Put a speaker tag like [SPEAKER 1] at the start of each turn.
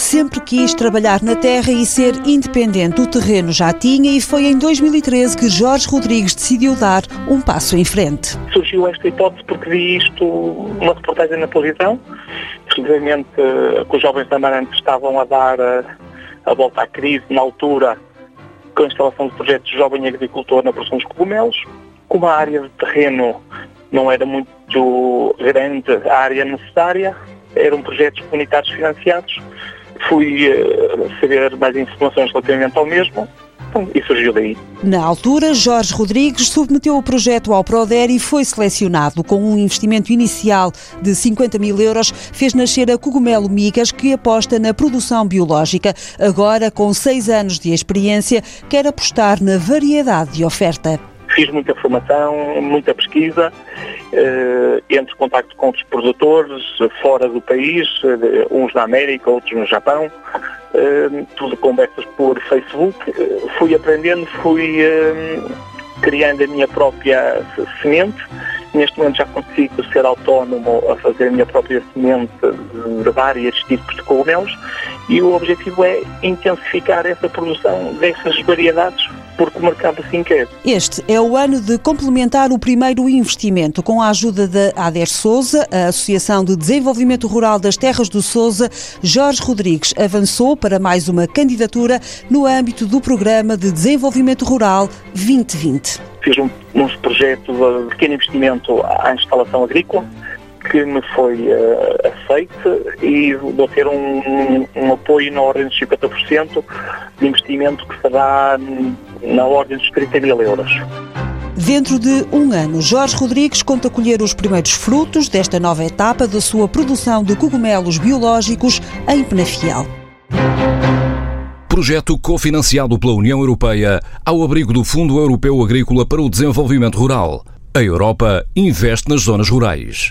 [SPEAKER 1] Sempre quis trabalhar na terra e ser independente. O terreno já tinha e foi em 2013 que Jorge Rodrigues decidiu dar um passo em frente.
[SPEAKER 2] Surgiu esta hipótese porque vi isto numa reportagem na televisão, precisamente eh, que os jovens da estavam a dar a, a volta à crise na altura com a instalação de projetos de jovem agricultor na produção dos cogumelos. Como a área de terreno não era muito grande a área necessária, eram projetos comunitários financiados. Fui uh, saber mais informações relativamente ao mesmo e surgiu daí.
[SPEAKER 1] Na altura, Jorge Rodrigues submeteu o projeto ao Proder e foi selecionado. Com um investimento inicial de 50 mil euros, fez nascer a Cogumelo Migas, que aposta na produção biológica. Agora, com seis anos de experiência, quer apostar na variedade de oferta.
[SPEAKER 2] Fiz muita formação, muita pesquisa, eh, entre contacto com outros produtores fora do país, eh, uns na América, outros no Japão, eh, tudo conversas por Facebook. Fui aprendendo, fui criando a minha própria semente. Neste momento já consigo ser autónomo a fazer a minha própria semente de vários tipos de cogumelos e o objetivo é intensificar essa produção dessas variedades porque o mercado assim quer.
[SPEAKER 1] Este é o ano de complementar o primeiro investimento. Com a ajuda da ADER Souza, a Associação de Desenvolvimento Rural das Terras do Souza, Jorge Rodrigues avançou para mais uma candidatura no âmbito do Programa de Desenvolvimento Rural 2020.
[SPEAKER 2] Fiz um, um projeto de pequeno investimento à instalação agrícola, que me foi uh, aceite e vou ter um, um, apoio na ordem de 50% de investimento que será na ordem dos 30 mil euros.
[SPEAKER 1] Dentro de um ano, Jorge Rodrigues conta colher os primeiros frutos desta nova etapa da sua produção de cogumelos biológicos em Penafiel.
[SPEAKER 3] Projeto cofinanciado pela União Europeia ao abrigo do Fundo Europeu Agrícola para o Desenvolvimento Rural. A Europa investe nas zonas rurais.